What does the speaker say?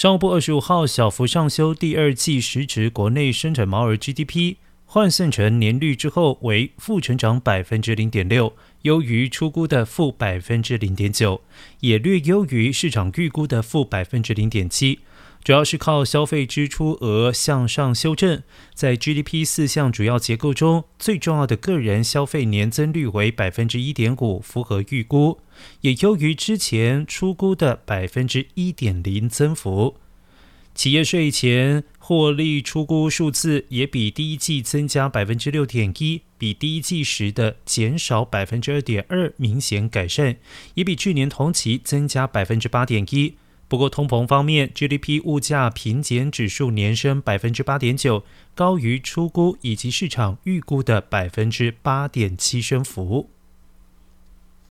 商务部二十五号小幅上修第二季实值国内生产毛额 GDP，换算成年率之后为负成长百分之零点六，优于出估的负百分之零点九，也略优于市场预估的负百分之零点七。主要是靠消费支出额向上修正，在 GDP 四项主要结构中，最重要的个人消费年增率为百分之一点五，符合预估，也优于之前出估的百分之一点零增幅。企业税前获利出估数字也比第一季增加百分之六点一，比第一季时的减少百分之二点二明显改善，也比去年同期增加百分之八点一。不过，通膨方面，GDP 物价平减指数年升百分之八点九，高于出估以及市场预估的百分之八点七升幅。